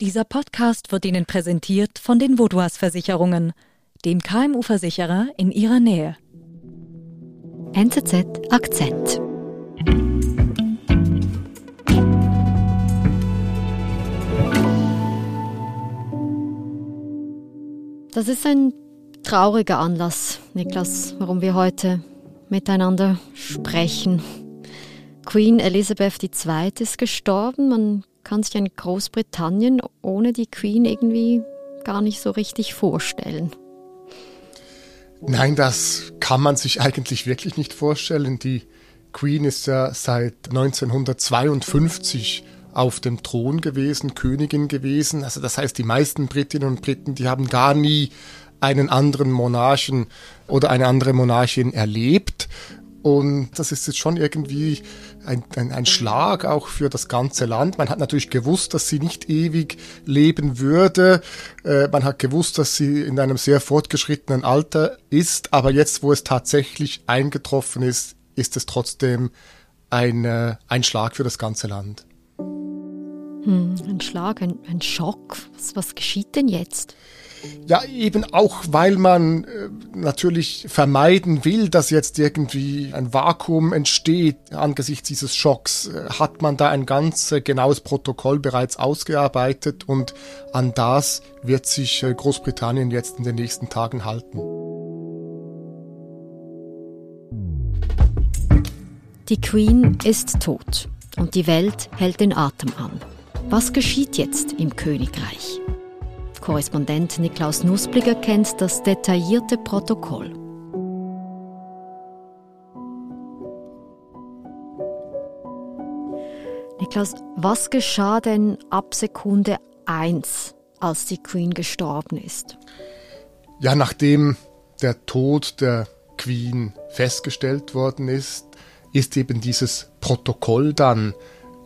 Dieser Podcast wird Ihnen präsentiert von den Vodouas Versicherungen, dem KMU-Versicherer in Ihrer Nähe. NZZ Akzent. Das ist ein trauriger Anlass, Niklas, warum wir heute miteinander sprechen. Queen Elizabeth II ist gestorben. Man kann sich ein Großbritannien ohne die Queen irgendwie gar nicht so richtig vorstellen. Nein, das kann man sich eigentlich wirklich nicht vorstellen. Die Queen ist ja seit 1952 auf dem Thron gewesen, Königin gewesen. Also das heißt, die meisten Britinnen und Briten, die haben gar nie einen anderen Monarchen oder eine andere Monarchin erlebt. Und das ist jetzt schon irgendwie ein, ein, ein, Schlag auch für das ganze Land. Man hat natürlich gewusst, dass sie nicht ewig leben würde. Äh, man hat gewusst, dass sie in einem sehr fortgeschrittenen Alter ist. Aber jetzt, wo es tatsächlich eingetroffen ist, ist es trotzdem ein, äh, ein Schlag für das ganze Land. Hm, ein Schlag, ein, ein Schock. Was, was geschieht denn jetzt? Ja, eben auch, weil man äh, natürlich vermeiden will, dass jetzt irgendwie ein Vakuum entsteht angesichts dieses Schocks, äh, hat man da ein ganz äh, genaues Protokoll bereits ausgearbeitet und an das wird sich Großbritannien jetzt in den nächsten Tagen halten. Die Queen ist tot und die Welt hält den Atem an. Was geschieht jetzt im Königreich? Korrespondent Niklaus Nuspliger kennt das detaillierte Protokoll. Niklaus, was geschah denn ab Sekunde 1, als die Queen gestorben ist? Ja, nachdem der Tod der Queen festgestellt worden ist, ist eben dieses Protokoll dann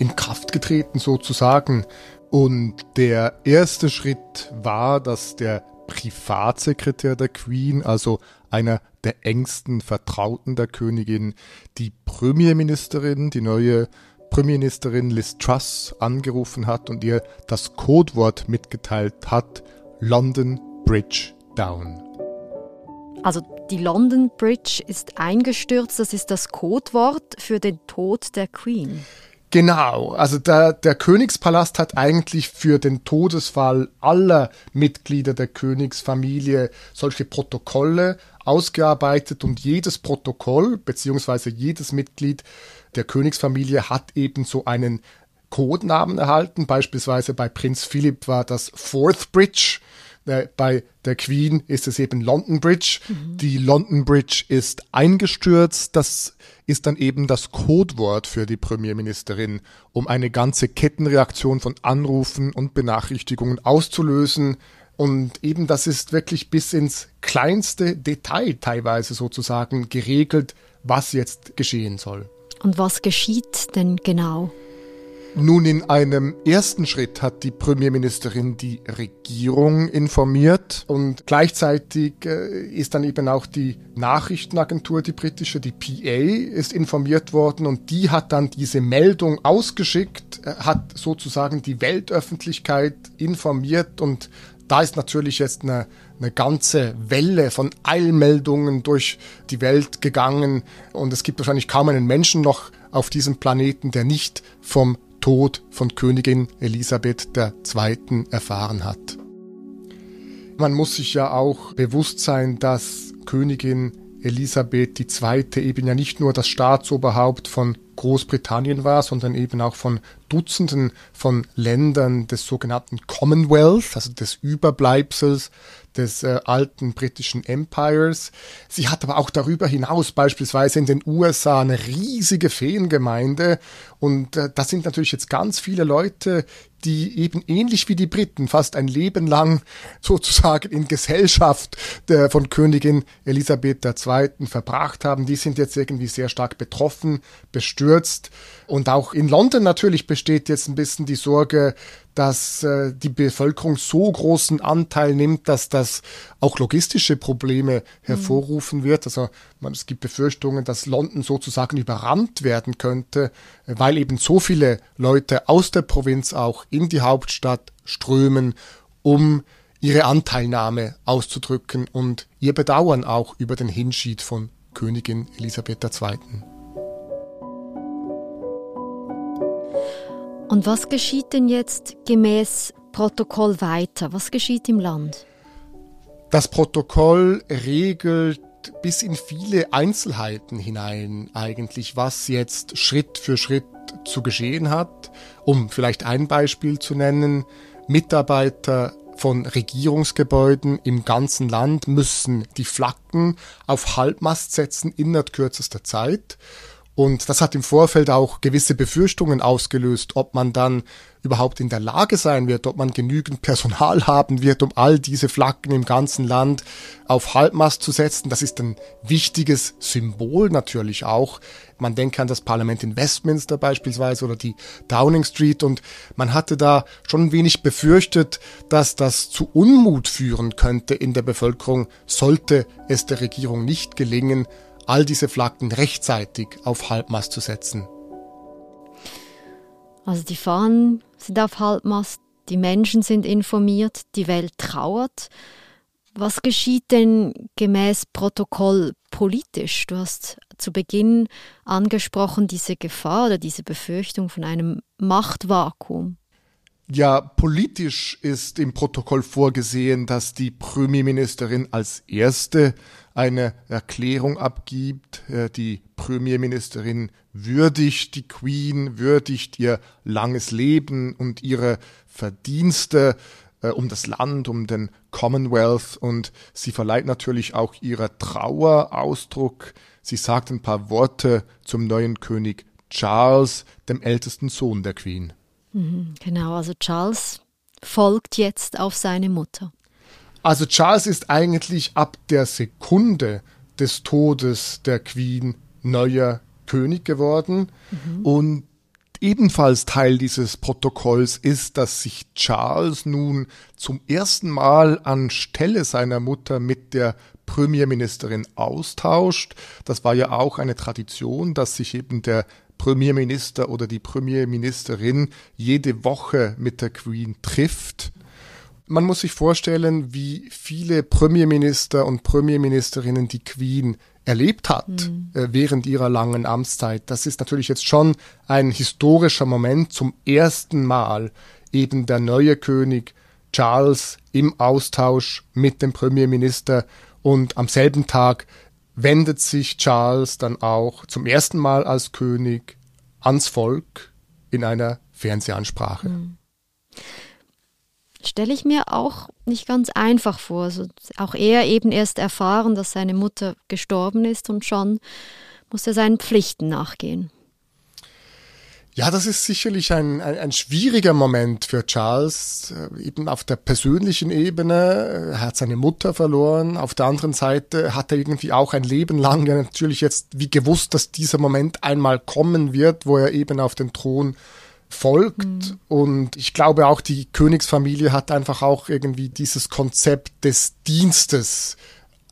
in Kraft getreten sozusagen. Und der erste Schritt war, dass der Privatsekretär der Queen, also einer der engsten Vertrauten der Königin, die Premierministerin, die neue Premierministerin Liz Truss angerufen hat und ihr das Codewort mitgeteilt hat, London Bridge Down. Also die London Bridge ist eingestürzt, das ist das Codewort für den Tod der Queen. Genau, also der, der Königspalast hat eigentlich für den Todesfall aller Mitglieder der Königsfamilie solche Protokolle ausgearbeitet und jedes Protokoll beziehungsweise jedes Mitglied der Königsfamilie hat eben so einen Codenamen erhalten. Beispielsweise bei Prinz Philipp war das Fourth Bridge. Äh, bei der Queen ist es eben London Bridge. Mhm. Die London Bridge ist eingestürzt. Das ist dann eben das Codewort für die Premierministerin, um eine ganze Kettenreaktion von Anrufen und Benachrichtigungen auszulösen. Und eben das ist wirklich bis ins kleinste Detail teilweise sozusagen geregelt, was jetzt geschehen soll. Und was geschieht denn genau? Nun, in einem ersten Schritt hat die Premierministerin die Regierung informiert und gleichzeitig äh, ist dann eben auch die Nachrichtenagentur, die britische, die PA, ist informiert worden und die hat dann diese Meldung ausgeschickt, äh, hat sozusagen die Weltöffentlichkeit informiert und da ist natürlich jetzt eine, eine ganze Welle von Eilmeldungen durch die Welt gegangen und es gibt wahrscheinlich kaum einen Menschen noch auf diesem Planeten, der nicht vom Tod von Königin Elisabeth II. erfahren hat. Man muss sich ja auch bewusst sein, dass Königin Elisabeth II. eben ja nicht nur das Staatsoberhaupt von Großbritannien war, sondern eben auch von Dutzenden von Ländern des sogenannten Commonwealth, also des Überbleibsels des äh, alten britischen Empires. Sie hat aber auch darüber hinaus beispielsweise in den USA eine riesige Feengemeinde und äh, das sind natürlich jetzt ganz viele Leute, die eben ähnlich wie die Briten fast ein Leben lang sozusagen in Gesellschaft der, von Königin Elisabeth II. verbracht haben. Die sind jetzt irgendwie sehr stark betroffen, bestürzt gekürzt. Und auch in London natürlich besteht jetzt ein bisschen die Sorge, dass äh, die Bevölkerung so großen Anteil nimmt, dass das auch logistische Probleme hervorrufen mhm. wird. Also man, es gibt Befürchtungen, dass London sozusagen überrannt werden könnte, weil eben so viele Leute aus der Provinz auch in die Hauptstadt strömen, um ihre Anteilnahme auszudrücken und ihr Bedauern auch über den Hinschied von Königin Elisabeth II. Und was geschieht denn jetzt gemäß Protokoll weiter? Was geschieht im Land? Das Protokoll regelt bis in viele Einzelheiten hinein eigentlich, was jetzt Schritt für Schritt zu geschehen hat. Um vielleicht ein Beispiel zu nennen, Mitarbeiter von Regierungsgebäuden im ganzen Land müssen die Flaggen auf Halbmast setzen innerhalb kürzester Zeit. Und das hat im Vorfeld auch gewisse Befürchtungen ausgelöst, ob man dann überhaupt in der Lage sein wird, ob man genügend Personal haben wird, um all diese Flaggen im ganzen Land auf Halbmast zu setzen. Das ist ein wichtiges Symbol natürlich auch. Man denke an das Parlament in Westminster beispielsweise oder die Downing Street und man hatte da schon ein wenig befürchtet, dass das zu Unmut führen könnte in der Bevölkerung, sollte es der Regierung nicht gelingen, all diese Flaggen rechtzeitig auf Halbmast zu setzen. Also die Fahnen sind auf Halbmast, die Menschen sind informiert, die Welt trauert. Was geschieht denn gemäß Protokoll politisch? Du hast zu Beginn angesprochen diese Gefahr oder diese Befürchtung von einem Machtvakuum. Ja, politisch ist im Protokoll vorgesehen, dass die Premierministerin als erste eine Erklärung abgibt. Äh, die Premierministerin würdigt die Queen, würdigt ihr langes Leben und ihre Verdienste äh, um das Land, um den Commonwealth und sie verleiht natürlich auch ihrer Trauer Ausdruck. Sie sagt ein paar Worte zum neuen König Charles, dem ältesten Sohn der Queen. Mhm, genau, also Charles folgt jetzt auf seine Mutter. Also Charles ist eigentlich ab der Sekunde des Todes der Queen neuer König geworden mhm. und ebenfalls Teil dieses Protokolls ist, dass sich Charles nun zum ersten Mal anstelle seiner Mutter mit der Premierministerin austauscht. Das war ja auch eine Tradition, dass sich eben der Premierminister oder die Premierministerin jede Woche mit der Queen trifft. Man muss sich vorstellen, wie viele Premierminister und Premierministerinnen die Queen erlebt hat mhm. äh, während ihrer langen Amtszeit. Das ist natürlich jetzt schon ein historischer Moment. Zum ersten Mal eben der neue König Charles im Austausch mit dem Premierminister und am selben Tag wendet sich Charles dann auch zum ersten Mal als König ans Volk in einer Fernsehansprache. Mhm. Stelle ich mir auch nicht ganz einfach vor. Also auch er eben erst erfahren, dass seine Mutter gestorben ist und schon muss er seinen Pflichten nachgehen. Ja, das ist sicherlich ein, ein, ein, schwieriger Moment für Charles, äh, eben auf der persönlichen Ebene. Er hat seine Mutter verloren. Auf der anderen Seite hat er irgendwie auch ein Leben lang ja natürlich jetzt wie gewusst, dass dieser Moment einmal kommen wird, wo er eben auf den Thron folgt. Mhm. Und ich glaube auch, die Königsfamilie hat einfach auch irgendwie dieses Konzept des Dienstes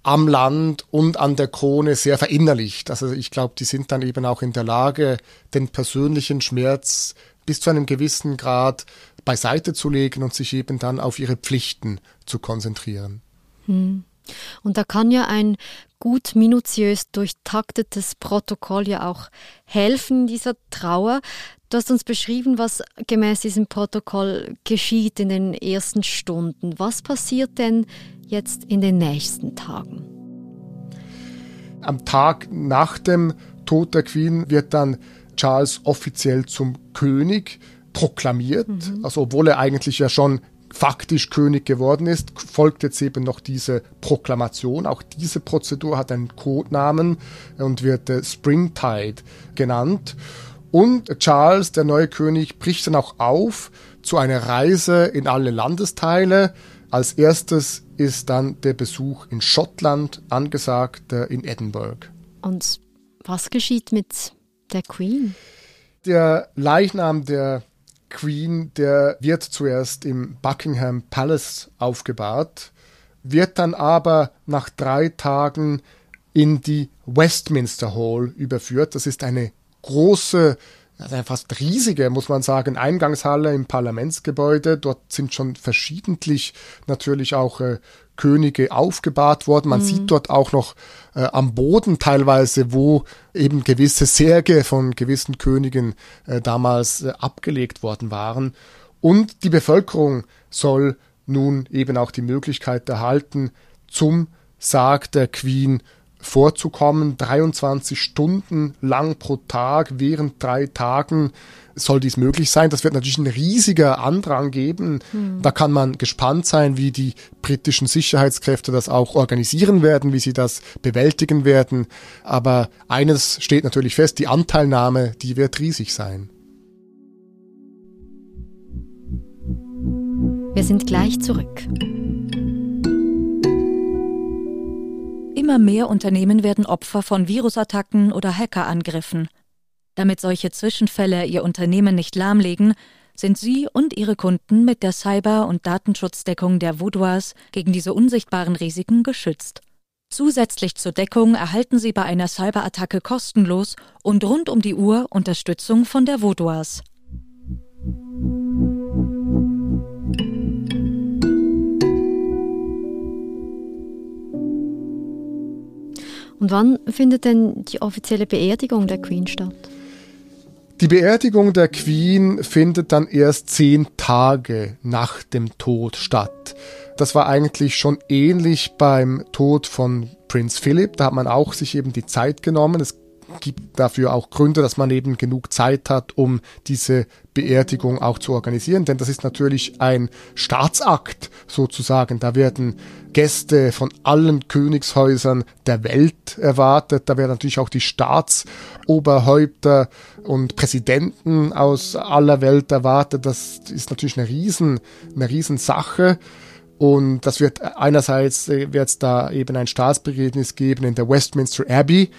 am Land und an der Krone sehr verinnerlicht. Also ich glaube, die sind dann eben auch in der Lage, den persönlichen Schmerz bis zu einem gewissen Grad beiseite zu legen und sich eben dann auf ihre Pflichten zu konzentrieren. Hm. Und da kann ja ein gut minutiös durchtaktetes Protokoll ja auch helfen, dieser Trauer. Du hast uns beschrieben, was gemäß diesem Protokoll geschieht in den ersten Stunden. Was passiert denn jetzt in den nächsten Tagen? Am Tag nach dem Tod der Queen wird dann Charles offiziell zum König proklamiert. Mhm. Also obwohl er eigentlich ja schon faktisch König geworden ist, folgt jetzt eben noch diese Proklamation. Auch diese Prozedur hat einen Codenamen und wird äh, Springtide genannt. Und Charles, der neue König, bricht dann auch auf zu einer Reise in alle Landesteile. Als erstes ist dann der Besuch in Schottland angesagt, in Edinburgh. Und was geschieht mit der Queen? Der Leichnam der Queen, der wird zuerst im Buckingham Palace aufgebahrt, wird dann aber nach drei Tagen in die Westminster Hall überführt. Das ist eine große, also fast riesige, muss man sagen, Eingangshalle im Parlamentsgebäude. Dort sind schon verschiedentlich natürlich auch äh, Könige aufgebahrt worden. Man mhm. sieht dort auch noch äh, am Boden teilweise, wo eben gewisse Särge von gewissen Königen äh, damals äh, abgelegt worden waren. Und die Bevölkerung soll nun eben auch die Möglichkeit erhalten, zum Sarg der Queen vorzukommen. 23 Stunden lang pro Tag während drei Tagen soll dies möglich sein. Das wird natürlich ein riesiger Andrang geben. Mhm. Da kann man gespannt sein, wie die britischen Sicherheitskräfte das auch organisieren werden, wie sie das bewältigen werden. Aber eines steht natürlich fest, die Anteilnahme, die wird riesig sein. Wir sind gleich zurück. Immer mehr Unternehmen werden Opfer von Virusattacken oder Hackerangriffen. Damit solche Zwischenfälle ihr Unternehmen nicht lahmlegen, sind Sie und Ihre Kunden mit der Cyber- und Datenschutzdeckung der Vaudois gegen diese unsichtbaren Risiken geschützt. Zusätzlich zur Deckung erhalten Sie bei einer Cyberattacke kostenlos und rund um die Uhr Unterstützung von der Vaudois. Und wann findet denn die offizielle Beerdigung der Queen statt? Die Beerdigung der Queen findet dann erst zehn Tage nach dem Tod statt. Das war eigentlich schon ähnlich beim Tod von Prinz Philip. Da hat man auch sich eben die Zeit genommen. Es gibt dafür auch Gründe, dass man eben genug Zeit hat, um diese Beerdigung auch zu organisieren. Denn das ist natürlich ein Staatsakt sozusagen. Da werden Gäste von allen Königshäusern der Welt erwartet. Da werden natürlich auch die Staatsoberhäupter und Präsidenten aus aller Welt erwartet. Das ist natürlich eine riesen, eine Riesensache. Und das wird einerseits äh, wird es da eben ein Staatsbegräbnis geben in der Westminster Abbey.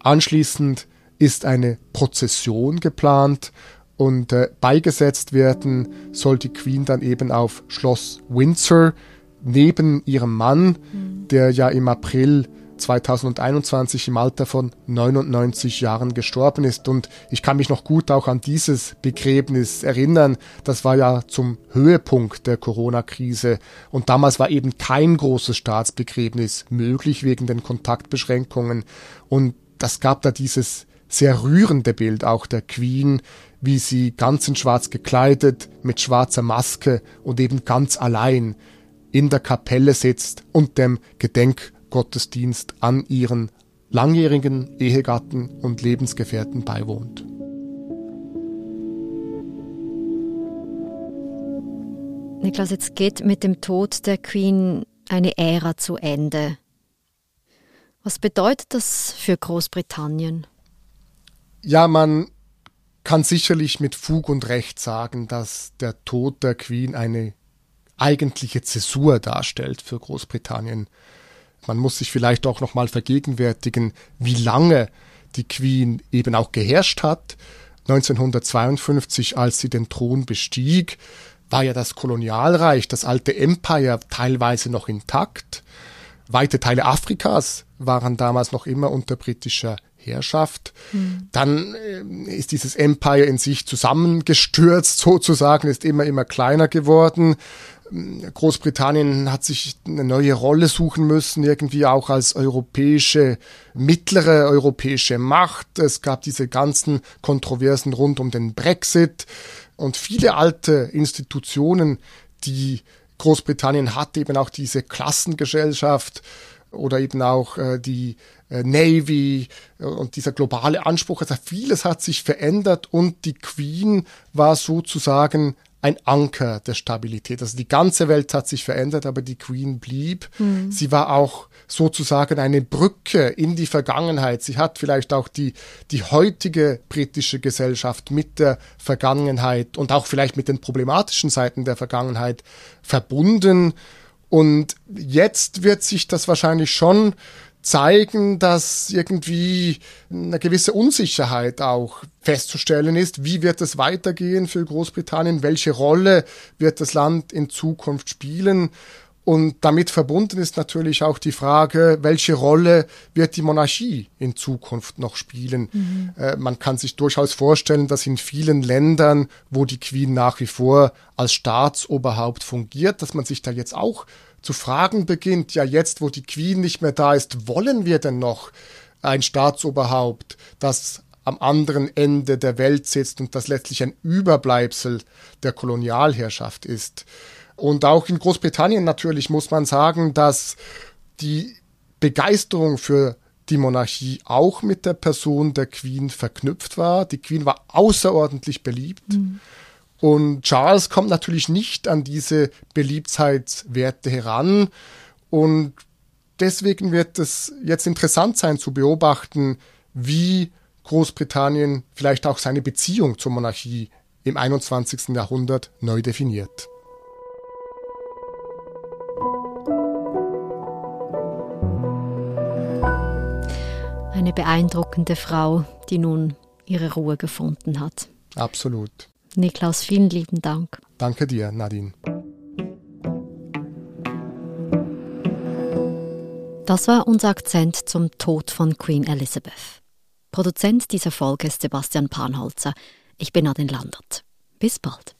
Anschließend ist eine Prozession geplant und äh, beigesetzt werden soll die Queen dann eben auf Schloss Windsor neben ihrem Mann, mhm. der ja im April 2021 im Alter von 99 Jahren gestorben ist. Und ich kann mich noch gut auch an dieses Begräbnis erinnern. Das war ja zum Höhepunkt der Corona-Krise. Und damals war eben kein großes Staatsbegräbnis möglich wegen den Kontaktbeschränkungen. Und das gab da dieses sehr rührende Bild auch der Queen, wie sie ganz in schwarz gekleidet, mit schwarzer Maske und eben ganz allein in der Kapelle sitzt und dem Gedenkgottesdienst an ihren langjährigen Ehegatten und Lebensgefährten beiwohnt. Niklas, jetzt geht mit dem Tod der Queen eine Ära zu Ende. Was bedeutet das für Großbritannien? Ja, man kann sicherlich mit Fug und Recht sagen, dass der Tod der Queen eine eigentliche Zäsur darstellt für Großbritannien. Man muss sich vielleicht auch noch mal vergegenwärtigen, wie lange die Queen eben auch geherrscht hat. 1952, als sie den Thron bestieg, war ja das Kolonialreich, das alte Empire teilweise noch intakt. Weite Teile Afrikas waren damals noch immer unter britischer Herrschaft. Mhm. Dann äh, ist dieses Empire in sich zusammengestürzt, sozusagen, ist immer, immer kleiner geworden. Großbritannien hat sich eine neue Rolle suchen müssen, irgendwie auch als europäische, mittlere europäische Macht. Es gab diese ganzen Kontroversen rund um den Brexit und viele alte Institutionen, die Großbritannien hat eben auch diese Klassengesellschaft oder eben auch äh, die äh, Navy äh, und dieser globale Anspruch. Also vieles hat sich verändert und die Queen war sozusagen ein Anker der Stabilität. Also die ganze Welt hat sich verändert, aber die Queen blieb. Mhm. Sie war auch sozusagen eine Brücke in die Vergangenheit. Sie hat vielleicht auch die, die heutige britische Gesellschaft mit der Vergangenheit und auch vielleicht mit den problematischen Seiten der Vergangenheit verbunden. Und jetzt wird sich das wahrscheinlich schon zeigen, dass irgendwie eine gewisse Unsicherheit auch festzustellen ist. Wie wird es weitergehen für Großbritannien? Welche Rolle wird das Land in Zukunft spielen? Und damit verbunden ist natürlich auch die Frage, welche Rolle wird die Monarchie in Zukunft noch spielen? Mhm. Äh, man kann sich durchaus vorstellen, dass in vielen Ländern, wo die Queen nach wie vor als Staatsoberhaupt fungiert, dass man sich da jetzt auch zu fragen beginnt, ja jetzt, wo die Queen nicht mehr da ist, wollen wir denn noch ein Staatsoberhaupt, das am anderen Ende der Welt sitzt und das letztlich ein Überbleibsel der Kolonialherrschaft ist? Und auch in Großbritannien natürlich muss man sagen, dass die Begeisterung für die Monarchie auch mit der Person der Queen verknüpft war. Die Queen war außerordentlich beliebt. Mhm. Und Charles kommt natürlich nicht an diese Beliebtheitswerte heran. Und deswegen wird es jetzt interessant sein zu beobachten, wie Großbritannien vielleicht auch seine Beziehung zur Monarchie im 21. Jahrhundert neu definiert. Eine beeindruckende Frau, die nun ihre Ruhe gefunden hat. Absolut. Niklaus, vielen lieben Dank. Danke dir, Nadine. Das war unser Akzent zum Tod von Queen Elizabeth. Produzent dieser Folge ist Sebastian Panholzer. Ich bin Nadine Landert. Bis bald.